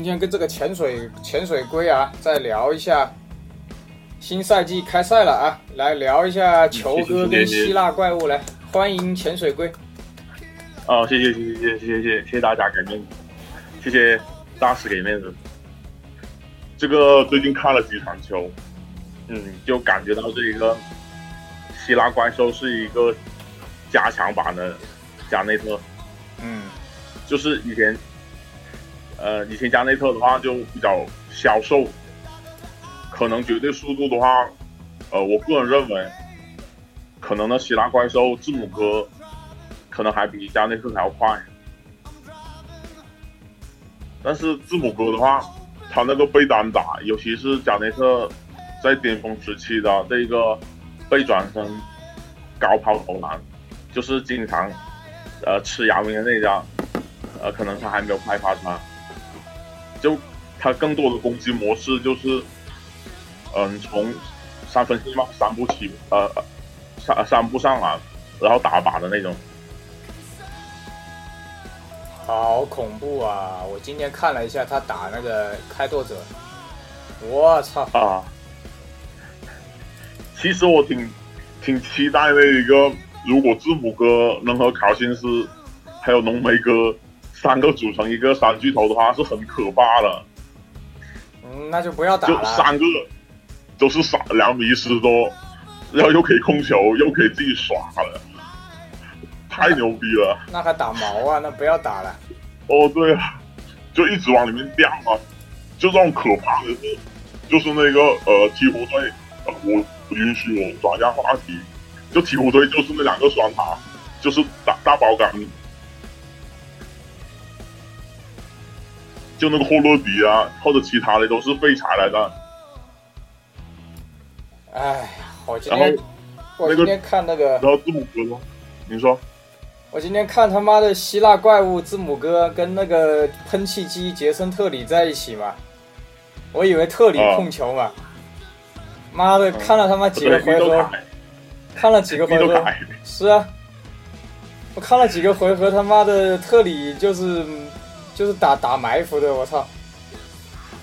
今天跟这个潜水潜水龟啊，再聊一下新赛季开赛了啊，来聊一下球哥跟希腊怪物来，欢迎潜水龟。哦，谢谢谢谢谢谢谢谢谢谢大家给面子，谢谢大师给面子。这个最近看了几场球，嗯，就感觉到这一个希腊怪兽是一个加强版的加内特，嗯，就是以前。呃，以前加内特的话就比较消瘦，可能绝对速度的话，呃，我个人认为，可能呢希腊怪兽字母哥可能还比加内特还要快，但是字母哥的话，他那个背单打，尤其是加内特在巅峰时期的这个背转身高抛投篮，就是经常呃吃姚明的那张，呃，可能他还没有开发出来。就他更多的攻击模式就是，嗯，从三分线嘛，三步起，呃，三三步上篮，然后打靶的那种。好恐怖啊！我今天看了一下他打那个开拓者，我操啊！其实我挺挺期待那一个，如果字母哥能和考辛斯还有浓眉哥。三个组成一个三巨头的话是很可怕的。嗯，那就不要打了。就三个都是傻两米十多，然后又可以控球，又可以自己耍了，太牛逼了。那还打毛啊？那不要打了。哦，对啊，就一直往里面掉啊！就这种可怕的是，就是那个呃，鹈鹕队，我允许我转一下话题。就鹈鹕队就是那两个双塔，就是大大包杆。就那个霍洛迪啊，或者其他的都是废柴来的。哎，我今天我今天看那个，然后字母哥吗，你说？我今天看他妈的希腊怪物字母哥跟那个喷气机杰森特里在一起嘛，我以为特里控球嘛，妈的，看了他妈几个回合，看了几个回合，是啊，我看了几个回合，他妈的特里就是。就是打打埋伏的，我操！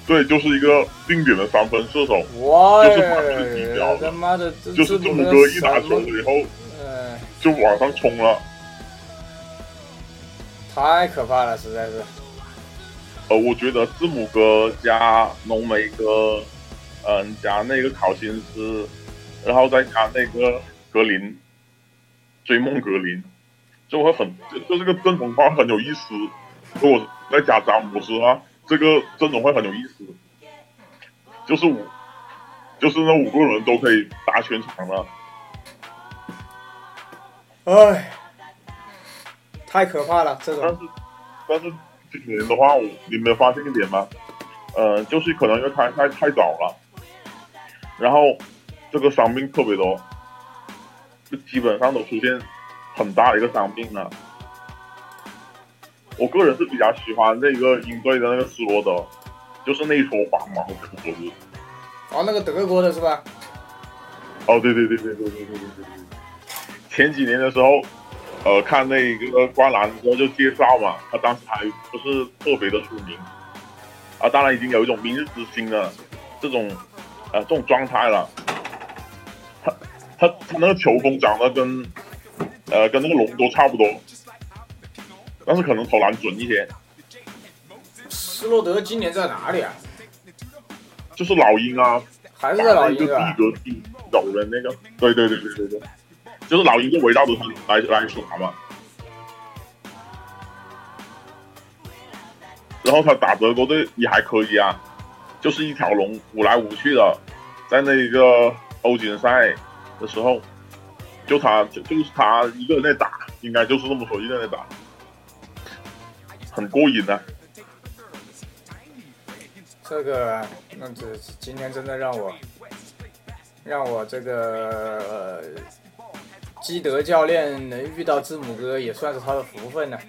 对，就是一个定点的三分射手，哇！就是他妈的，就是字母哥一拿球以后，嗯，就往上冲了，太可怕了，实在是。呃，我觉得字母哥加浓眉哥，嗯，加那个考辛斯，然后再加那个格林，追梦格林，就会很，就这个阵容话很有意思，如果。再加詹姆斯啊，这个阵容会很有意思，就是五，就是那五个人都可以打全场了。哎，太可怕了，这种。但是，但是今年的话，你没有发现一点吗？呃，就是可能因为开太太早了，然后这个伤病特别多，就基本上都出现很大的一个伤病了。我个人是比较喜欢那个鹰队的那个斯罗德，就是那一撮黄毛可不是？哦，那个德国的是吧？哦，对对对对对对对对对。前几年的时候，呃，看那个灌篮的时候就介绍嘛，他当时还不是特别的出名，啊，当然已经有一种明日之星的这种呃这种状态了。他他他那个球风长得跟呃跟那个龙都差不多。但是可能投篮准一些。斯洛德今年在哪里啊？就是老鹰啊，还是在老鹰啊？第一个第走的那个，对对对对对对，就是老鹰就围绕着他来来耍嘛。然后他打德国队也还可以啊，就是一条龙，舞来舞去的，在那个欧锦赛的时候，就他就就是他一个人在打，应该就是这么说，一个人在打。很过瘾的，这个那这今天真的让我让我这个基德教练能遇到字母哥，也算是他的福分了。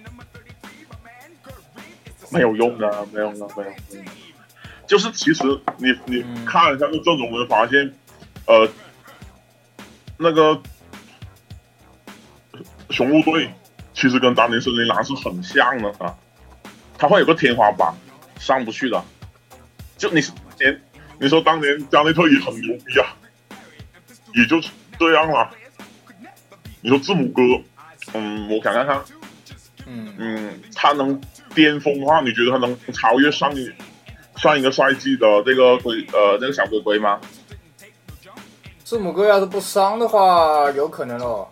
没有用的，没有用，没有。就是其实你你看一下这阵容，会发现，呃，那个雄鹿队其实跟当年森林狼是很像的啊。他会有个天花板，上不去的。就你年，你说当年加内特也很牛逼啊，也就这样了。你说字母哥，嗯，我想看看，嗯嗯，他能巅峰的话，你觉得他能超越上一上一个赛季的这个龟呃那个小龟龟吗？字母哥要是不伤的话，有可能哦。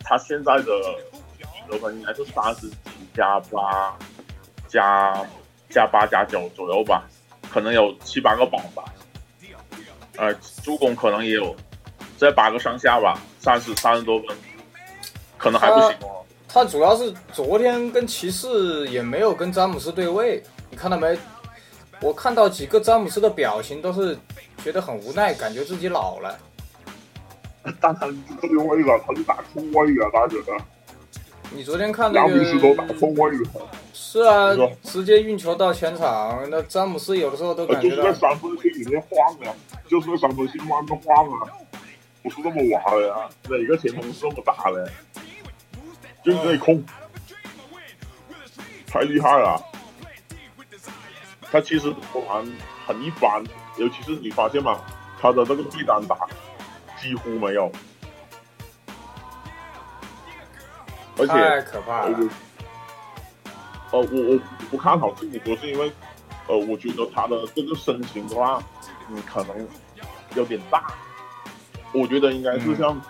他现在的得分应该是三十几加八加加八加九左右吧，可能有七八个榜吧。呃，助攻可能也有在八个上下吧，三十三十多分，可能还不行哦。他主要是昨天跟骑士也没有跟詹姆斯对位，你看到没？我看到几个詹姆斯的表情都是觉得很无奈，感觉自己老了。但他对位了，他是打控位啊，大家觉得？你昨天看那个？詹姆斯都打。是啊，直接运球到前场。那詹姆斯有的时候都感觉就是在三分线里面晃啊，就是在三分线外面晃啊，不是这么玩的呀。哪个前锋是这么打的？就是这控，太厉害了。他其实投篮很一般，尤其是你发现吗？他的这个对单打几乎没有，而且太可怕了。呃，我我不看好字母哥，是因为呃，我觉得他的这个身形的话，嗯，可能有点大。我觉得应该是像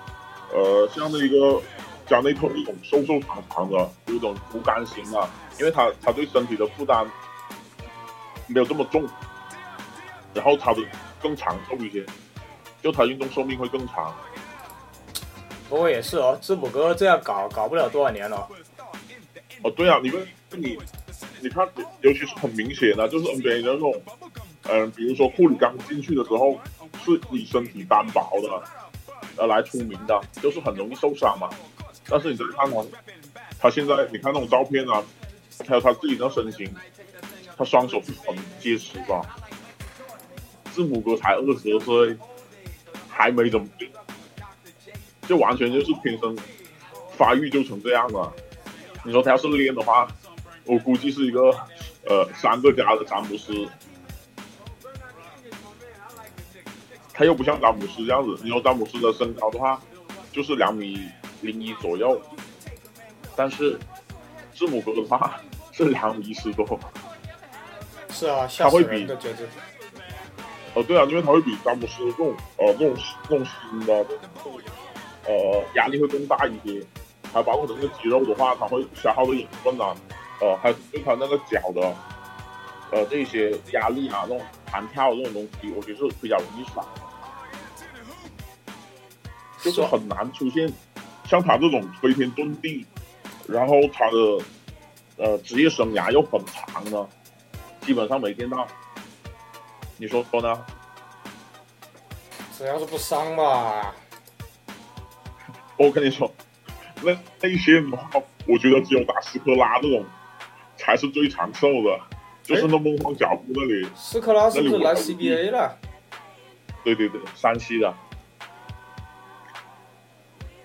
呃像那个加内特那种瘦瘦长长的，有一种不甘心啊，因为他他对身体的负担。没有这么重，然后他的更长寿一些，就他运动寿命会更长。不过也是哦，字母哥这样搞搞不了多少年了。哦，对啊，你们你你看，尤其是很明显的，就是 NBA 的那种，嗯，比如说库里刚进去的时候是以身体单薄的呃来出名的，就是很容易受伤嘛。但是你再看他，他现在你看那种照片啊，还有他自己的身形。他双手是很结实吧？字母哥才二十多岁，还没怎么，就完全就是天生发育就成这样了。你说他要是练的话，我估计是一个呃三个加的詹姆斯。他又不像詹姆斯这样子，你说詹姆斯的身高的话，就是两米零一左右，但是字母哥的话是两米一十多。是啊，他会比哦，对啊，因为他会比詹姆斯这种呃这种这种新的呃压力会更大一些，还包括整个肌肉的话，他会消耗的养分啊，呃，还有对他那个脚的呃这些压力啊，这种弹跳这种东西，我觉得是比较容易少，就是很难出现像他这种飞天遁地，然后他的呃职业生涯又很长的。基本上没见到，你说说呢？只要是不伤吧。我跟你说，那那些的话，我觉得只有打斯科拉这种才是最长寿的，就是那梦幻脚步那里。斯科拉是不是来 CBA 了？对对对，山西的。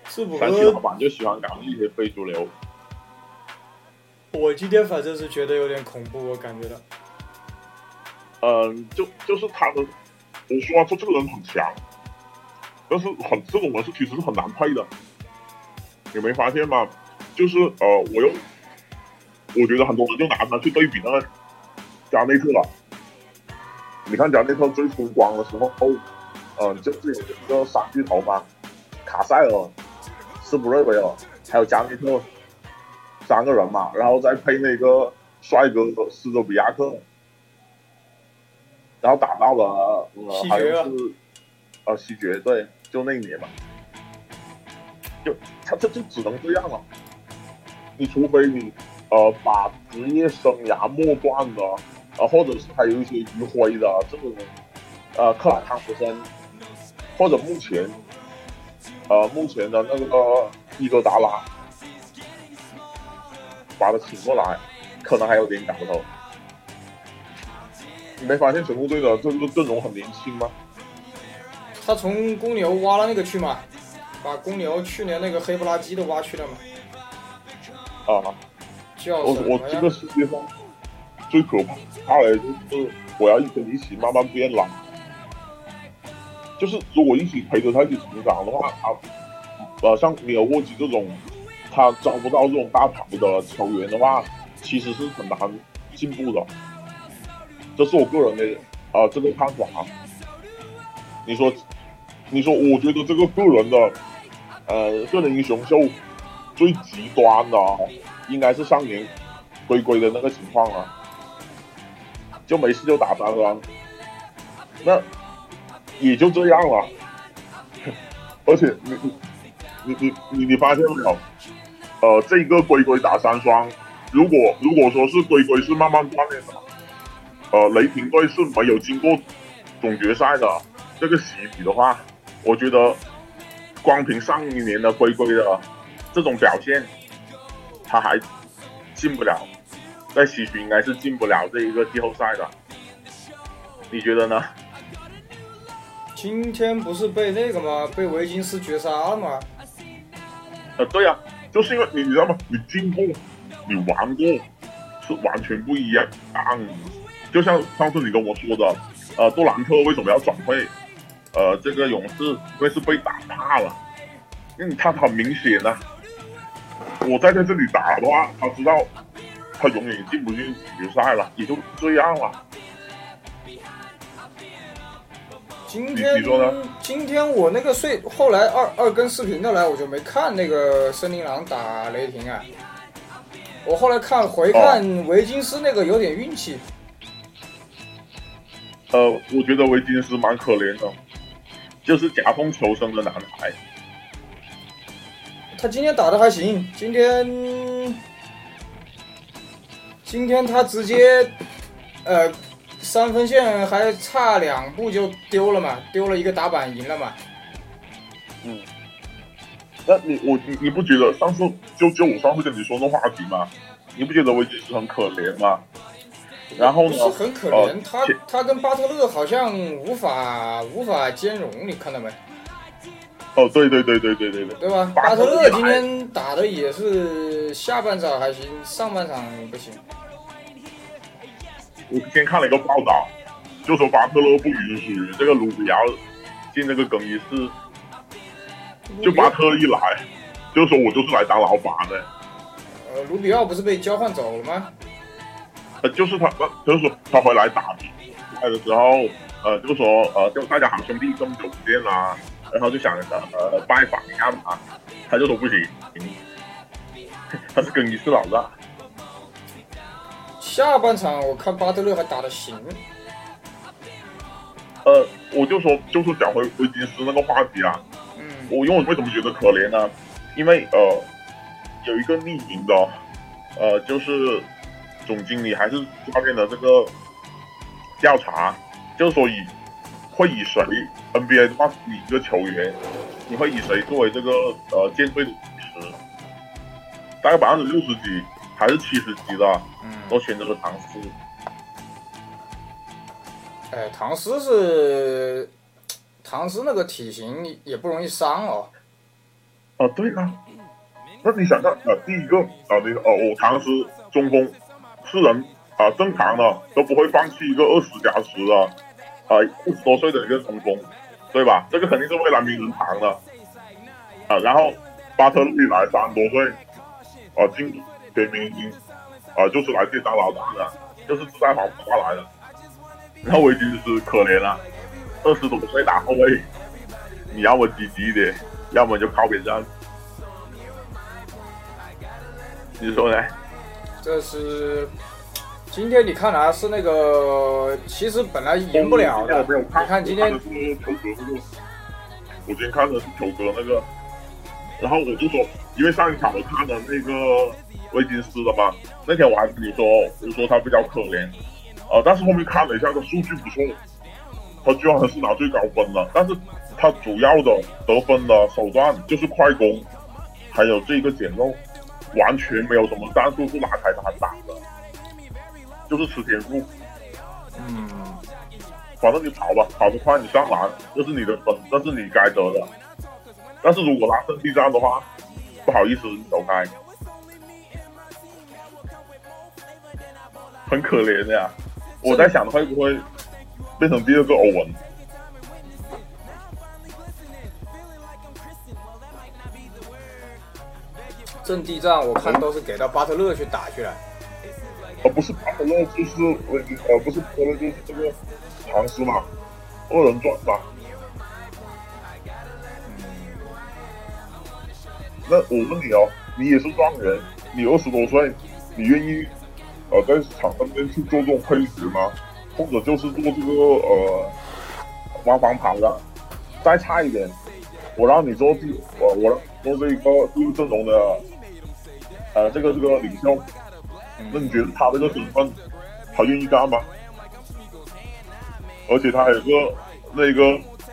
是不？山西老板就喜欢搞一些非主流。我今天反正是觉得有点恐怖，我感觉到。嗯，就就是他的，我说说这个人很强，但是很这种人是其实是很难配的，你没发现吗？就是呃，我又我觉得很多人就拿他去对比那个加内特了。你看加内特最风光的时候，嗯，就是有一个三巨头嘛，卡塞尔、斯普瑞维尔还有加内特三个人嘛，然后再配那个帅哥斯多比亚克。然后打到了，呃，好像是，呃，西决对，就那一年嘛，就他这就只能这样了。你除非你，呃，把职业生涯末段的，呃，或者是还有一些余晖的这种，呃，克莱汤普森，或者目前，呃，目前的那个伊戈达拉，把他请过来，可能还有点搞头。你没发现神户队的这个阵容很年轻吗？他从公牛挖了那个去吗，把公牛去年那个黑不拉几的挖去了嘛。啊，我我这个世界上最可怕的就是我要一跟一起慢慢变老。就是如果一起陪着他一起成长的话，啊，呃，像米尔沃基这种，他招不到这种大牌的球员的话，其实是很难进步的。这是我个人的啊这个看法。你说，你说，我觉得这个个人的，呃，个人英雄秀最极端的，应该是上年龟龟的那个情况啊，就没事就打三双，那。也就这样了，而且你你你你你你发现没有？呃，这个龟龟打三双，如果如果说是龟龟是慢慢锻炼的，呃，雷霆队是没有经过总决赛的这个洗礼的话，我觉得光凭上一年的龟龟的这种表现，他还进不了，在西区应该是进不了这一个季后赛的，你觉得呢？今天不是被那个吗？被维金斯绝杀了吗？呃，对呀，就是因为你知道吗？你进过，你玩过，是完全不一样。就像上次你跟我说的，呃，杜兰特为什么要转会？呃，这个勇士因为是被打怕了。因为你看他很明显呐，我在在这里打的话，他知道他永远进不进决赛了，也就这样了。今天今天我那个睡，后来二二更视频的来，我就没看那个森林狼打雷霆啊。我后来看回看维金斯那个有点运气。呃，我觉得维金斯蛮可怜的，就是夹缝求生的男孩。他今天打的还行，今天今天他直接呃。三分线还差两步就丢了嘛，丢了一个打板赢了嘛。嗯，那你我你你不觉得上次就就我上次跟你说的话题吗？你不觉得维金斯很可怜吗？然后呢？是很可怜，他他跟巴特勒好像无法无法兼容，你看到没？哦，对对对对对对对，对吧？巴特勒今天打的也是下半场还行，上半场不行。我之前看了一个报道，就说巴特勒不允许这个卢比奥进这个更衣室，就巴特勒一来，就说我就是来当老板的。呃，卢比奥不是被交换走了吗？呃，就是他，就是说他回来打比赛的时候，呃，就说呃，就大家好兄弟这么久不见啦，然后就想呃拜访一下嘛，他就说不行，他是更衣室老大。下半场我看巴特勒还打得行。呃，我就说，就是讲回威金斯那个话题啊。嗯。我因为为什么觉得可怜呢？因为呃，有一个匿名的，呃，就是总经理还是教练的这个调查，就是说以会以谁 NBA 的话，你一个球员，你会以谁作为这个呃舰队的主持？大概百分之六十几还是七十几的？都选择了唐斯，哎，唐斯是唐斯那个体型也不容易伤哦。哦，对啊，那你想看啊，第一个啊，那个哦，我唐斯中锋是人啊，正常的都不会放弃一个二十加十的啊，五十多岁的一个中锋，对吧？这个肯定是为了名人堂的啊。然后巴特利来三十多岁啊，进全明星。啊，就是来这当老大的，就是自带防花来的。然后维金斯可怜了，二十多岁打后卫，你要么积极一点，要么就靠边站。你说呢？这是今天你看来是那个，其实本来赢不了的。你看今天。我今天看的是球哥那个，然后我就说，因为上一场我看的那个。威金斯的嘛，那天我还跟你说，我说他比较可怜，呃，但是后面看了一下，他数据不错，他居然还是拿最高分了，但是他主要的得分的手段就是快攻，还有这个捡漏，完全没有什么战术是拉开他打的，就是吃天赋。嗯，反正你跑吧，跑得快你上篮，这是你的分，这是你该得的。但是如果拉胜地战的话，不好意思，你走开。很可怜的呀。我在想会不会变成第二个欧文。阵地战我看都是给到巴特勒去打去了。而不是巴特勒就是我呃不是巴特勒就是这个唐斯嘛，二人转嘛。那我问你哦，你也是状元，你二十多岁，你愿意呃在场上面去做这种配角吗？或者就是做这个呃挖防跑的？再差一点，我让你做第我我做这一个第一阵容的呃这个这个领袖，那你觉得他这个身份他愿意干吗？而且他还有个那个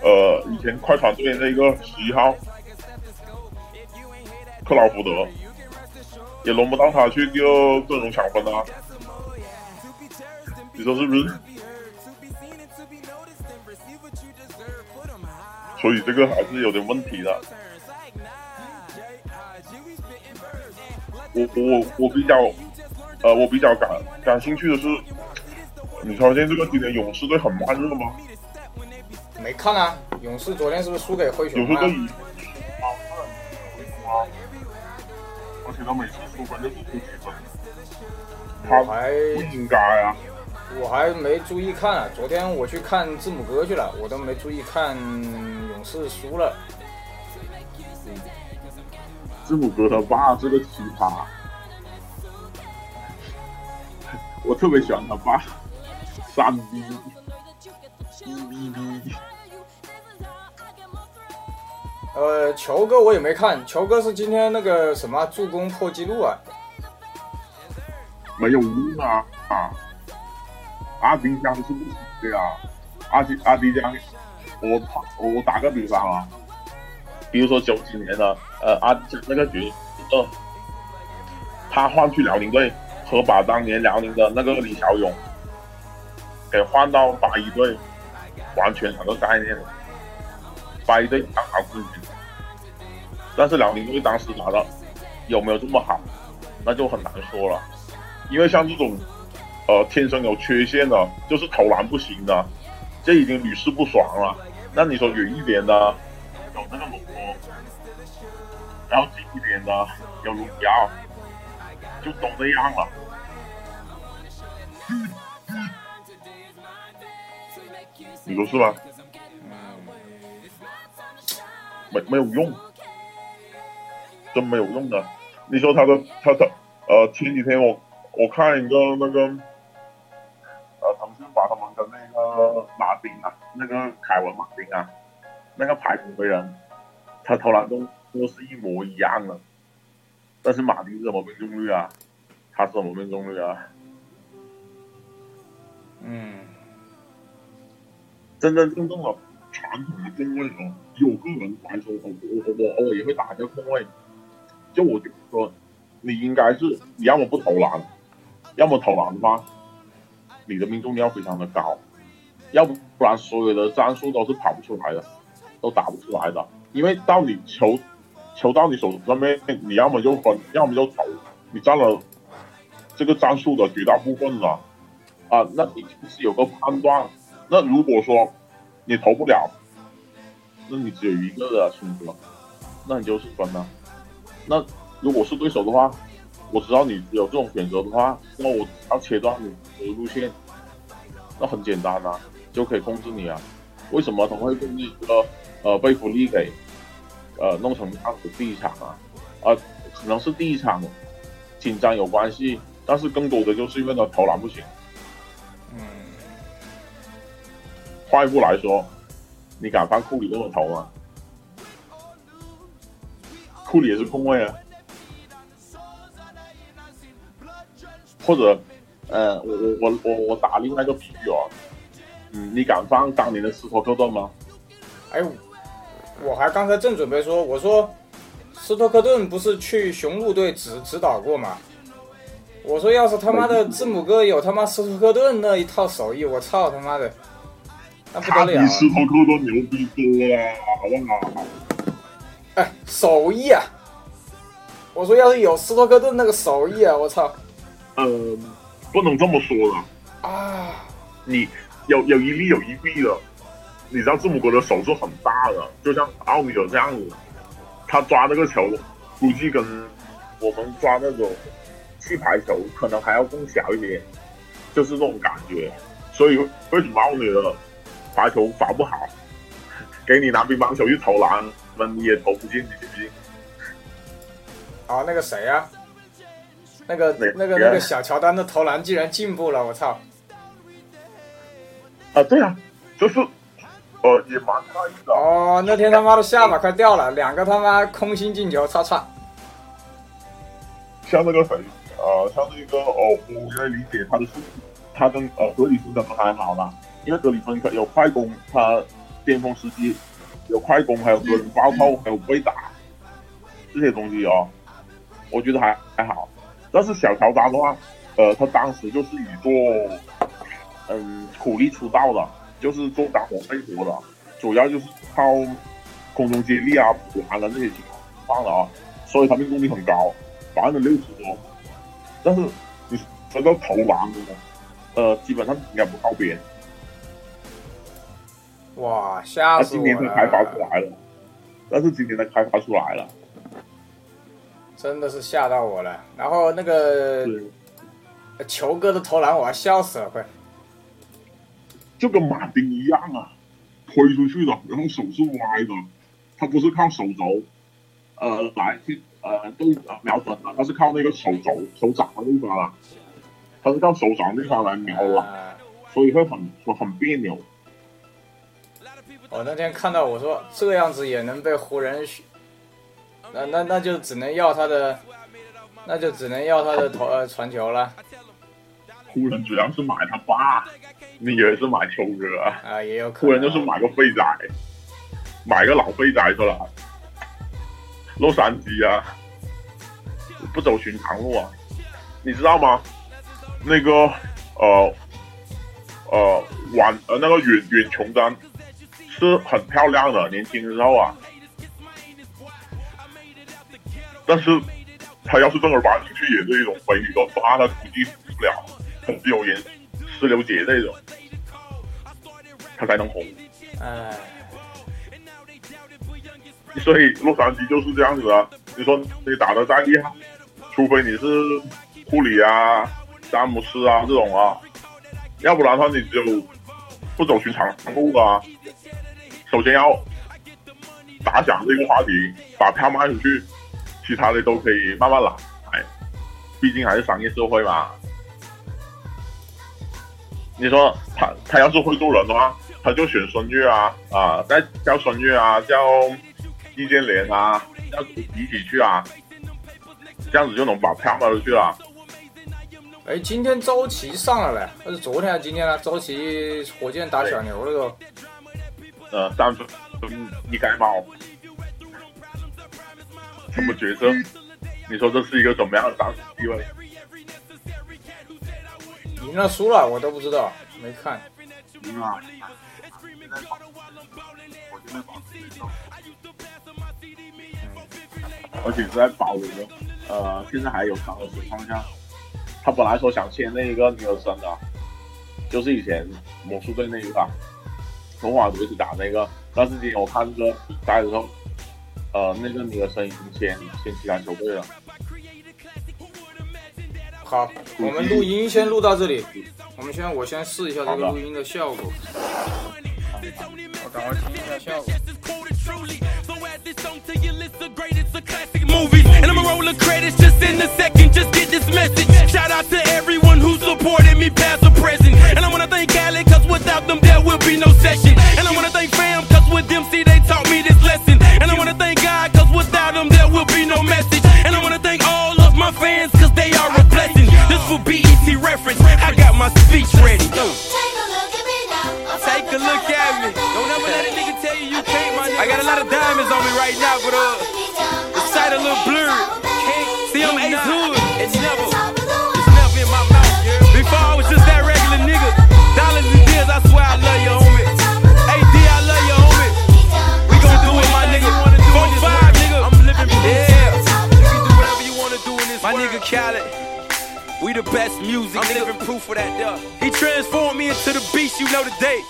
呃以前快船队那个十一号。克劳福德也轮不到他去就阵容抢分啊，你说是不是？所以这个还是有点问题的。我我我比较呃，我比较感感兴趣的是，你发现这个今年勇士队很慢热吗？没看啊，勇士昨天是不是输给灰熊啊？他每次输分都是出几分，他不应该啊！我还没注意看啊，昨天我去看字母哥去了，我都没注意看勇士输了。字母哥他爸是个奇葩，我特别喜欢他爸，三逼一逼逼。呃，球哥我也没看，球哥是今天那个什么助攻破纪录啊？没有用啊啊！阿迪加是不行的呀，阿迪阿迪江，我我我打个比方啊，比如说九几年的呃阿那个角色，他换去辽宁队，和把当年辽宁的那个李小勇给换到八一队，完全两个概念。八一队刚好自己，但是辽宁队当时打的有没有这么好，那就很难说了。因为像这种呃天生有缺陷的，就是投篮不行的，这已经屡试不爽了。那你说远一点的有那个罗，然后近一点的有卢比奥，就都这样了。你说是吧？没没有用，真没有用的。你说他的他的呃前几天我我看一个那个呃腾讯把他们跟那个马丁啊，那个凯文马丁啊，那个排骨飞人，他投篮都都是一模一样的。但是马丁是什么命中率啊？他是什么命中率啊？嗯，真真正正的。传统的中卫哦，以我个人来说，我我我偶尔也会打一个控卫。就我就说，你应该是你要么不投篮，要么投篮的话，你的命中率要非常的高，要不不然所有的战术都是跑不出来的，都打不出来的。因为到你球球到你手上面，你要么就分，要么就投，你占了这个战术的绝大部分了啊。那你是有个判断。那如果说，你投不了，那你只有一个的选择，那你就是分了。那如果是对手的话，我知道你有这种选择的话，那我要切断你的路线，那很简单啊，就可以控制你啊。为什么他会被那个呃贝弗利给呃弄成这样子第一场啊？啊，可能是第一场紧张有关系，但是更多的就是因为他投篮不行。嗯换一步来说，你敢放库里这么投吗？库里也是空位啊，或者，呃，我我我我我打另外一个比喻哦，嗯，你敢放当年的斯托克顿吗？哎，我还刚才正准备说，我说斯托克顿不是去雄鹿队指指导过吗？我说要是他妈的字母哥有他妈斯托克顿那一套手艺，我操他妈的！那不得了、啊比斯托克顿牛逼多了，好不好？哎，手艺啊！我说要是有斯托克顿那个手艺啊，我操！呃，不能这么说的啊！你有有一利有一弊的，你知道字母哥的手是很大的，就像奥尼尔这样子，他抓那个球，估计跟我们抓那种气排球可能还要更小一点，就是这种感觉。所以为什么奥尼尔罚球罚不好？给你拿乒乓球去投篮，你也投不进，你信不信？啊，那个谁呀？那个那个那个小乔丹的投篮竟然进步了，我操！啊，对啊，就是呃也蛮差异的。哦，那天他妈的下巴快掉了，两个他妈空心进球，擦擦。像那个谁，呃，像那个哦，我现在理解他的是，他跟呃格里芬可能还好啦，因为格里芬有快攻，他巅峰时期有快攻，还有个人爆扣，还有被打这些东西哦，我觉得还还好。但是小乔丹的话，呃，他当时就是以做，嗯，苦力出道的，就是做干活累活的，主要就是靠空中接力啊、补篮的这些情况的啊，所以他命中率很高，百分之六十多。但是你说到投篮，呃，基本上应该不靠边。哇，吓死我了！他今年才开发出来了，但是今年才开发出来了。真的是吓到我了，然后那个球哥的投篮，我要笑死了，快！就跟马丁一样啊，推出去的，然后手是歪的，他不是靠手肘，呃，来去呃对瞄准的，他是靠那个手肘手掌的地方啊，他是靠手掌地方来瞄啊，所以会很很别扭。我那天看到我说这样子也能被湖人。那那那就只能要他的，那就只能要他的投呃传球了。湖人主要是买他爸，你以为是买球哥啊？啊，也有可能。湖人就是买个废仔，买个老废仔出来。洛杉矶啊，不走寻常路啊，你知道吗？那个呃呃晚呃那个远远琼丹是很漂亮的，年轻的时候啊。但是，他要是正儿八经去演这一种美女的话，他估计死不了，很有颜石榴姐那种，他才能红。哎，所以洛杉矶就是这样子啊。你说你打的再厉害，除非你是库里啊、詹姆斯啊这种啊，要不然的话你就不走寻常路啊。首先要打响这个话题，把票卖出去。其他的都可以慢慢来，哎，毕竟还是商业社会嘛。你说他他要是会做人的话，他就选孙悦啊啊，再叫孙悦啊，叫易建联啊，叫一起去啊，这样子就能把票卖出去了。哎，今天周琦上了嘞，那是昨天还是今天呢？周琦火箭打小牛那个，呃，三分一盖帽。什么角色？你说这是一个怎么样的当时地位？赢了输了我都不知道，没看。赢了。而且是在保留的，呃，现在还有他的情况下，他本来说想签那一个尼尔森的，就是以前魔术队那一个，从华队一起打那个，但是今天我看这个比赛的时候。呃，那个你的声音先先其他球队了。好，我们录音先录到这里。我们先，我先试一下这个录音的效果。我赶快听一下效果。And I wanna thank God, cause without them there will be no message. I'm living proof of that, yeah. He transformed me into the beast you know today.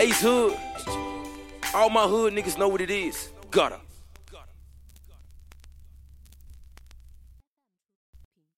Ace Hood. All my hood niggas know what it is. Gutter.